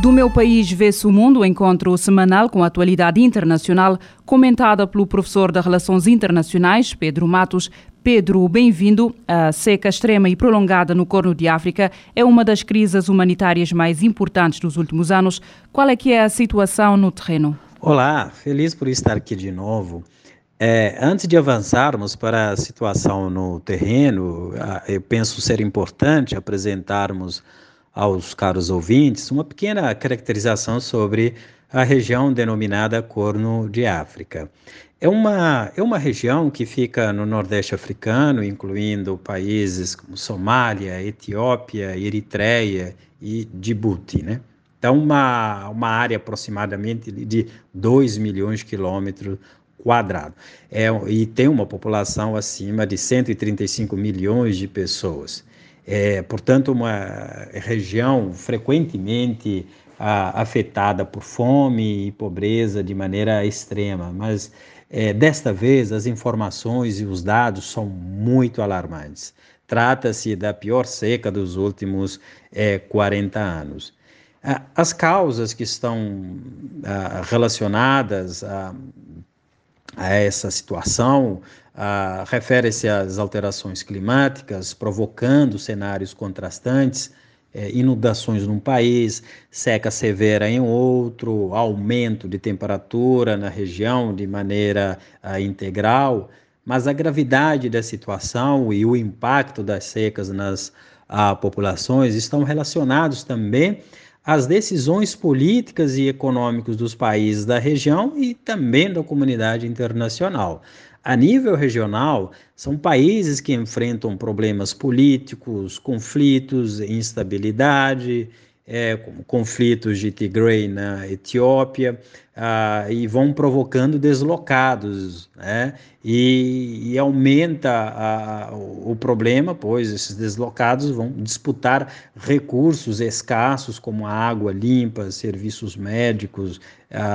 Do meu país vê-se o mundo, encontro semanal com a atualidade internacional, comentada pelo professor de Relações Internacionais, Pedro Matos. Pedro, bem-vindo. A seca extrema e prolongada no Corno de África é uma das crises humanitárias mais importantes dos últimos anos. Qual é que é a situação no terreno? Olá, feliz por estar aqui de novo. É, antes de avançarmos para a situação no terreno, eu penso ser importante apresentarmos aos caros ouvintes uma pequena caracterização sobre a região denominada Corno de África. É uma, é uma região que fica no Nordeste africano, incluindo países como Somália, Etiópia, Eritreia e Djibouti, né? Então, uma, uma área aproximadamente de 2 milhões de quilômetros quadrados. É, e tem uma população acima de 135 milhões de pessoas. É, portanto, uma região frequentemente a, afetada por fome e pobreza de maneira extrema, mas é, desta vez as informações e os dados são muito alarmantes. Trata-se da pior seca dos últimos é, 40 anos. As causas que estão ah, relacionadas a, a essa situação refere-se às alterações climáticas, provocando cenários contrastantes, eh, inundações num país, seca severa em outro, aumento de temperatura na região de maneira integral, mas a gravidade da situação e o impacto das secas nas populações estão relacionados também as decisões políticas e econômicas dos países da região e também da comunidade internacional. A nível regional, são países que enfrentam problemas políticos, conflitos, instabilidade, é, conflitos de Tigray na Etiópia, ah, e vão provocando deslocados, né? e, e aumenta a, o problema, pois esses deslocados vão disputar recursos escassos como água limpa, serviços médicos,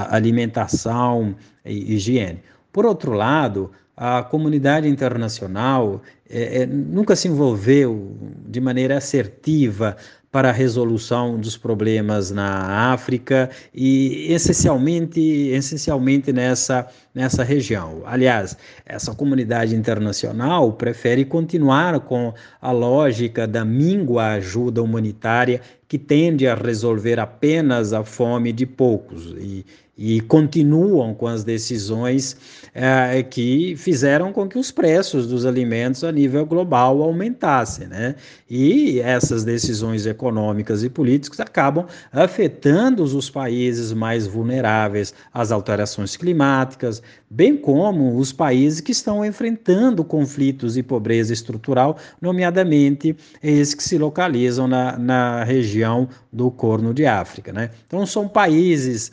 alimentação e higiene. Por outro lado, a comunidade internacional é, é, nunca se envolveu de maneira assertiva para a resolução dos problemas na África e essencialmente, essencialmente nessa, nessa região. Aliás, essa comunidade internacional prefere continuar com a lógica da míngua ajuda humanitária que tende a resolver apenas a fome de poucos e, e continuam com as decisões é, que fizeram com que os preços dos alimentos a nível global aumentassem, né? E essas decisões econômicas e políticas acabam afetando os países mais vulneráveis às alterações climáticas, bem como os países que estão enfrentando conflitos e pobreza estrutural, nomeadamente esses que se localizam na, na região do Corno de África, né? Então são países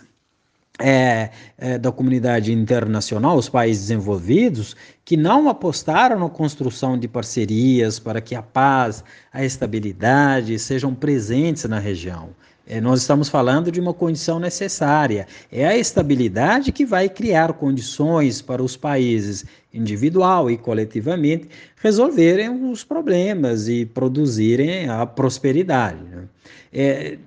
é, é, da comunidade internacional, os países desenvolvidos, que não apostaram na construção de parcerias para que a paz, a estabilidade sejam presentes na região. É, nós estamos falando de uma condição necessária. É a estabilidade que vai criar condições para os países, individual e coletivamente, resolverem os problemas e produzirem a prosperidade. Né? É,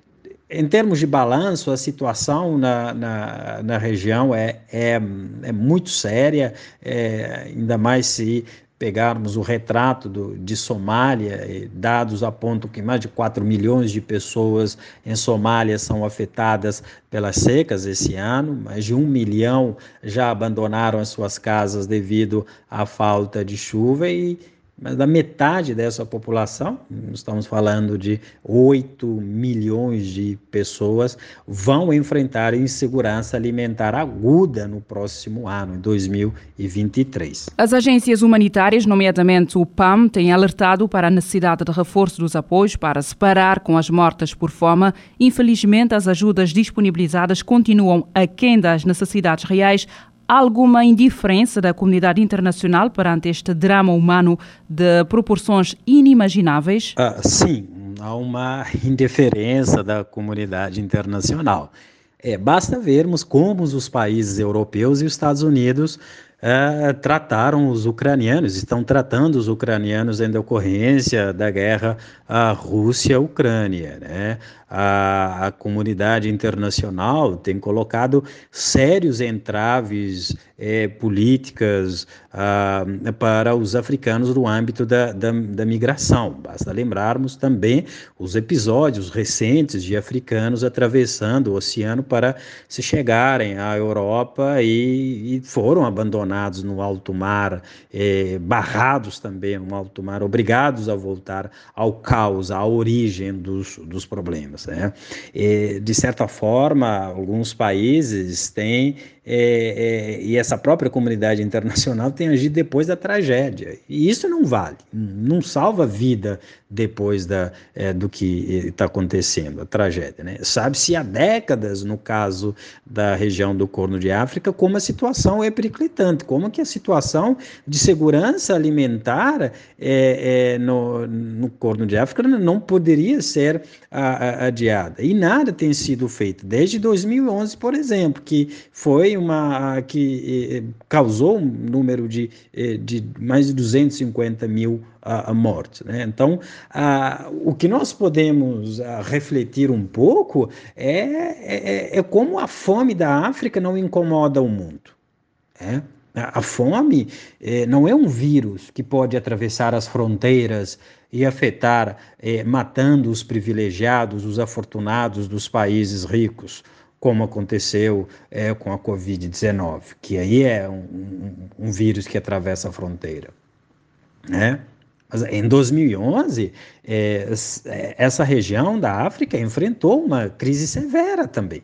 em termos de balanço, a situação na, na, na região é, é, é muito séria, é, ainda mais se pegarmos o retrato do, de Somália, dados apontam que mais de 4 milhões de pessoas em Somália são afetadas pelas secas esse ano, mais de um milhão já abandonaram as suas casas devido à falta de chuva e mas da metade dessa população, estamos falando de 8 milhões de pessoas, vão enfrentar insegurança alimentar aguda no próximo ano, em 2023. As agências humanitárias, nomeadamente o PAM, têm alertado para a necessidade de reforço dos apoios para separar com as mortas por fome. Infelizmente, as ajudas disponibilizadas continuam aquém das necessidades reais, alguma indiferença da comunidade internacional perante este drama humano de proporções inimagináveis? Ah, sim, há uma indiferença da comunidade internacional. É, basta vermos como os países europeus e os Estados Unidos é, trataram os ucranianos, estão tratando os ucranianos em decorrência da guerra Rússia-Ucrânia. Né? A, a, comunidade internacional tem colocado sérios entraves é, políticas ah, para os africanos no âmbito da, da, da, migração. Basta lembrarmos também os episódios recentes de africanos atravessando o oceano para se chegarem à Europa e, e foram abandonados no alto mar, é, barrados também no alto mar, obrigados a voltar ao caos, à origem dos, dos problemas. Né? E, de certa forma, alguns países têm é, é, e essa própria comunidade internacional tem agido depois da tragédia. E isso não vale, não salva vida depois da, é, do que está acontecendo, a tragédia. Né? Sabe-se há décadas, no caso da região do Corno de África, como a situação é periclitante, como que a situação de segurança alimentar é, é, no, no Corno de África não poderia ser a, a, adiada. E nada tem sido feito, desde 2011, por exemplo, que foi uma que causou um número de, de mais de 250 mil a, morte. Né? Então, a, o que nós podemos a, refletir um pouco é, é, é, como a fome da África não incomoda o mundo. Né? A fome é, não é um vírus que pode atravessar as fronteiras e afetar, é, matando os privilegiados, os afortunados dos países ricos, como aconteceu é, com a Covid-19, que aí é um, um, um, vírus que atravessa a fronteira. Né? Em 2011, é, é, essa região da África enfrentou uma crise severa também,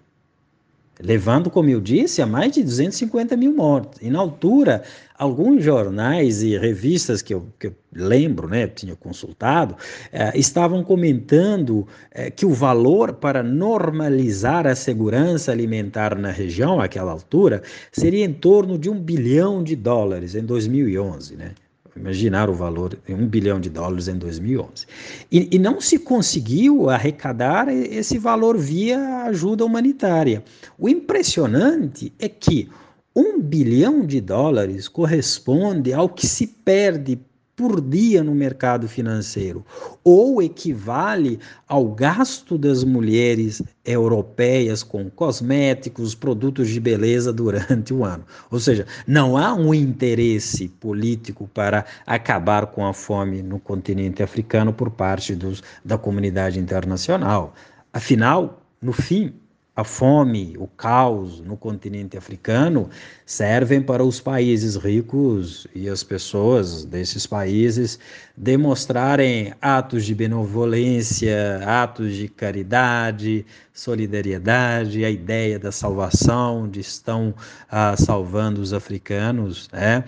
levando, como eu disse, a mais de 250 mil mortos. E na altura, alguns jornais e revistas que eu, que eu lembro, né, tinha consultado, é, estavam comentando é, que o valor para normalizar a segurança alimentar na região, àquela altura, seria em torno de um bilhão de dólares em 2011, né? Imaginar o valor de um bilhão de dólares em 2011. E, e, não se conseguiu arrecadar esse valor via ajuda humanitária. O impressionante é que um bilhão de dólares corresponde ao que se perde por dia no mercado financeiro, ou equivale ao gasto das mulheres europeias com cosméticos, produtos de beleza durante o ano. Ou seja, não há um interesse político para acabar com a fome no continente africano por parte dos, da comunidade internacional. Afinal, no fim, a fome, o caos no continente africano servem para os países ricos e as pessoas desses países demonstrarem atos de benevolência, atos de caridade, solidariedade, a ideia da salvação, de estão ah, salvando os africanos, né?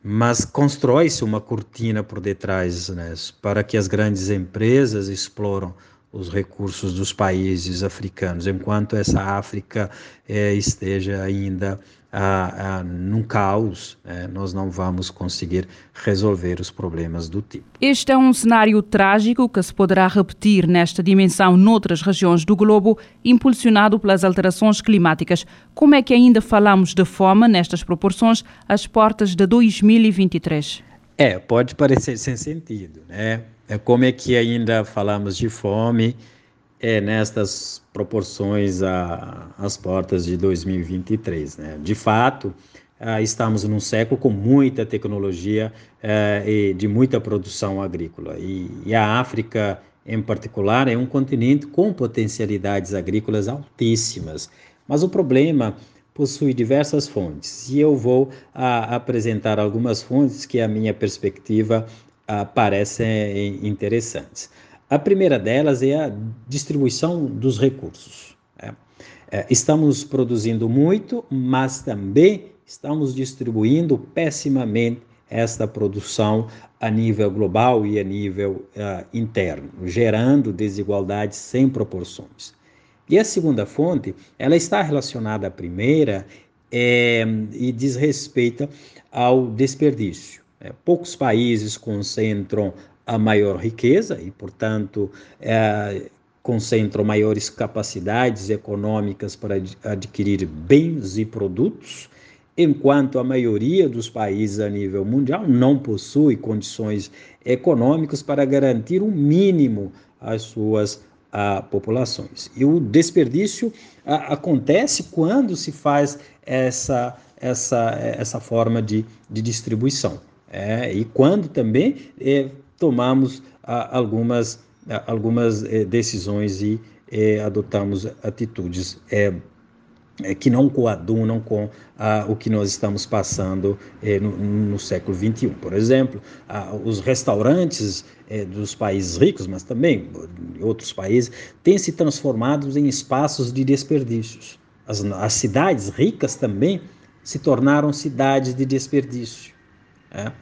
mas constrói-se uma cortina por detrás né, para que as grandes empresas exploram os recursos dos países africanos, enquanto essa África é, esteja ainda a, a, num caos, é, nós não vamos conseguir resolver os problemas do tipo. Este é um cenário trágico que se poderá repetir nesta dimensão noutras regiões do globo, impulsionado pelas alterações climáticas. Como é que ainda falamos de fome nestas proporções às portas de 2023? É, pode parecer sem sentido, né? É como é que ainda falamos de fome é, nestas proporções às portas de 2023. Né? De fato, ah, estamos num século com muita tecnologia eh, e de muita produção agrícola. E, a África, em particular, é um continente com potencialidades agrícolas altíssimas. Mas o problema possui diversas fontes. E eu vou ah, apresentar algumas fontes que, a minha perspectiva, ah, parecem interessantes. A primeira delas é a distribuição dos recursos. Né? É, estamos produzindo muito, mas também estamos distribuindo pessimamente esta produção a nível global e a nível uh, interno, gerando desigualdades sem proporções. E a segunda fonte, ela está relacionada à primeira é, e diz respeito ao desperdício. É, poucos países concentram a maior riqueza e, portanto, é, concentram maiores capacidades econômicas para adquirir bens e produtos, enquanto a maioria dos países a nível mundial não possui condições econômicas para garantir o um mínimo às suas a, populações. E o desperdício a, acontece quando se faz essa, essa, essa forma de, de distribuição. É, e quando também é, a, algumas, algumas é, decisões e é, adotamos atitudes é, é, que não coadunam com o que nós estamos passando no, no, século XXI. Por exemplo, os restaurantes dos países ricos, mas também outros países, têm se transformado em espaços de desperdícios. As, as cidades ricas também se tornaram cidades de desperdício. É?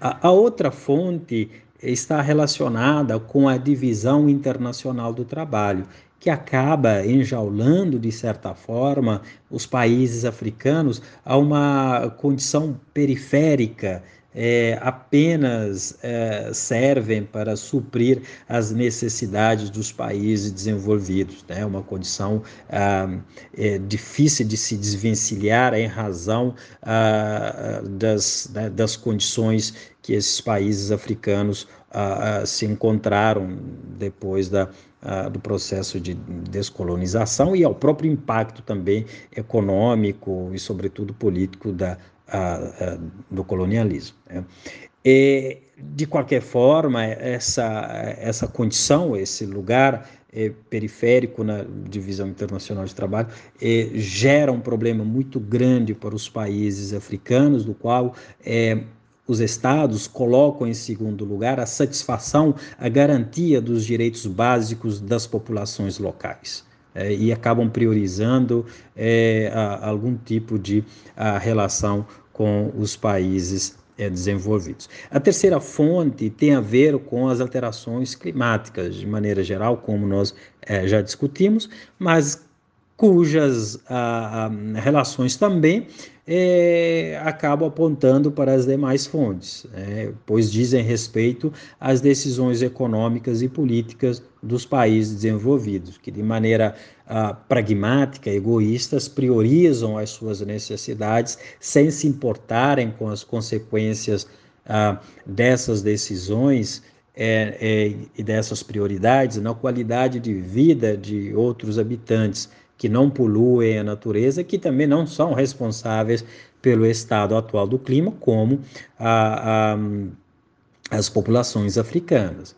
A, a outra fonte está relacionada com a divisão internacional do trabalho que acaba enjaulando, de certa forma, os países africanos a uma condição periférica é, apenas é, servem para suprir as necessidades dos países desenvolvidos. Né? Uma condição ah, é, difícil de se desvencilhar em razão ah, das, né, das condições que esses países africanos ah, ah se encontraram depois da, ah, do processo de descolonização e ao próprio impacto também econômico e, sobretudo, político da, do colonialismo. Né? E, de qualquer forma, essa, essa condição, esse lugar é, periférico na divisão internacional de trabalho é, gera um problema muito grande para os países africanos, do qual é, os estados colocam em segundo lugar a satisfação, a garantia dos direitos básicos das populações locais é, e acabam priorizando é, a, algum tipo de a, relação com os países é, desenvolvidos. A terceira fonte tem a ver com as alterações climáticas, de maneira geral, como nós é, já discutimos, mas cujas a, relações também é, apontando para as demais fontes, é, pois dizem respeito às decisões econômicas e políticas dos países desenvolvidos, que de maneira ah, pragmática, egoístas, priorizam as suas necessidades sem se importarem com as consequências ah, dessas decisões é, é, e dessas prioridades na qualidade de vida de outros habitantes que não poluem a natureza, que também não são responsáveis pelo estado atual do clima, como a, a, as populações africanas.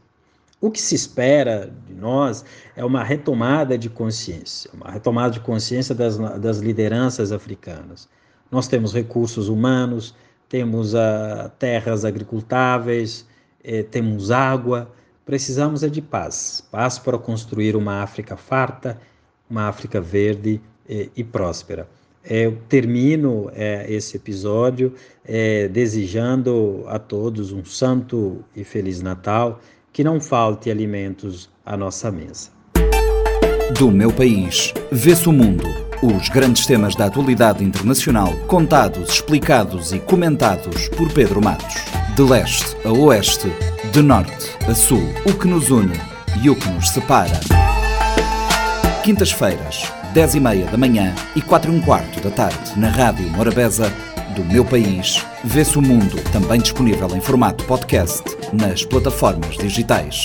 O que se espera de nós é uma retomada de consciência, uma retomada de consciência das, das lideranças africanas. Nós temos recursos humanos, temos uh, terras agricultáveis, eh, temos água, precisamos é de paz paz para construir uma África farta uma África verde e, e próspera. É, eu termino é, esse episódio é, desejando a todos um santo e feliz Natal, que não falte alimentos à nossa mesa. Do meu país, vê-se o mundo. Os grandes temas da atualidade internacional, contados, explicados e comentados por Pedro Matos. De leste a oeste, de norte a sul, o que nos une e o que nos separa. Quintas-feiras, 10 e meia da manhã e 4 e um quarto da tarde, na Rádio Morabeza, do meu país, vê-se o mundo, também disponível em formato podcast nas plataformas digitais.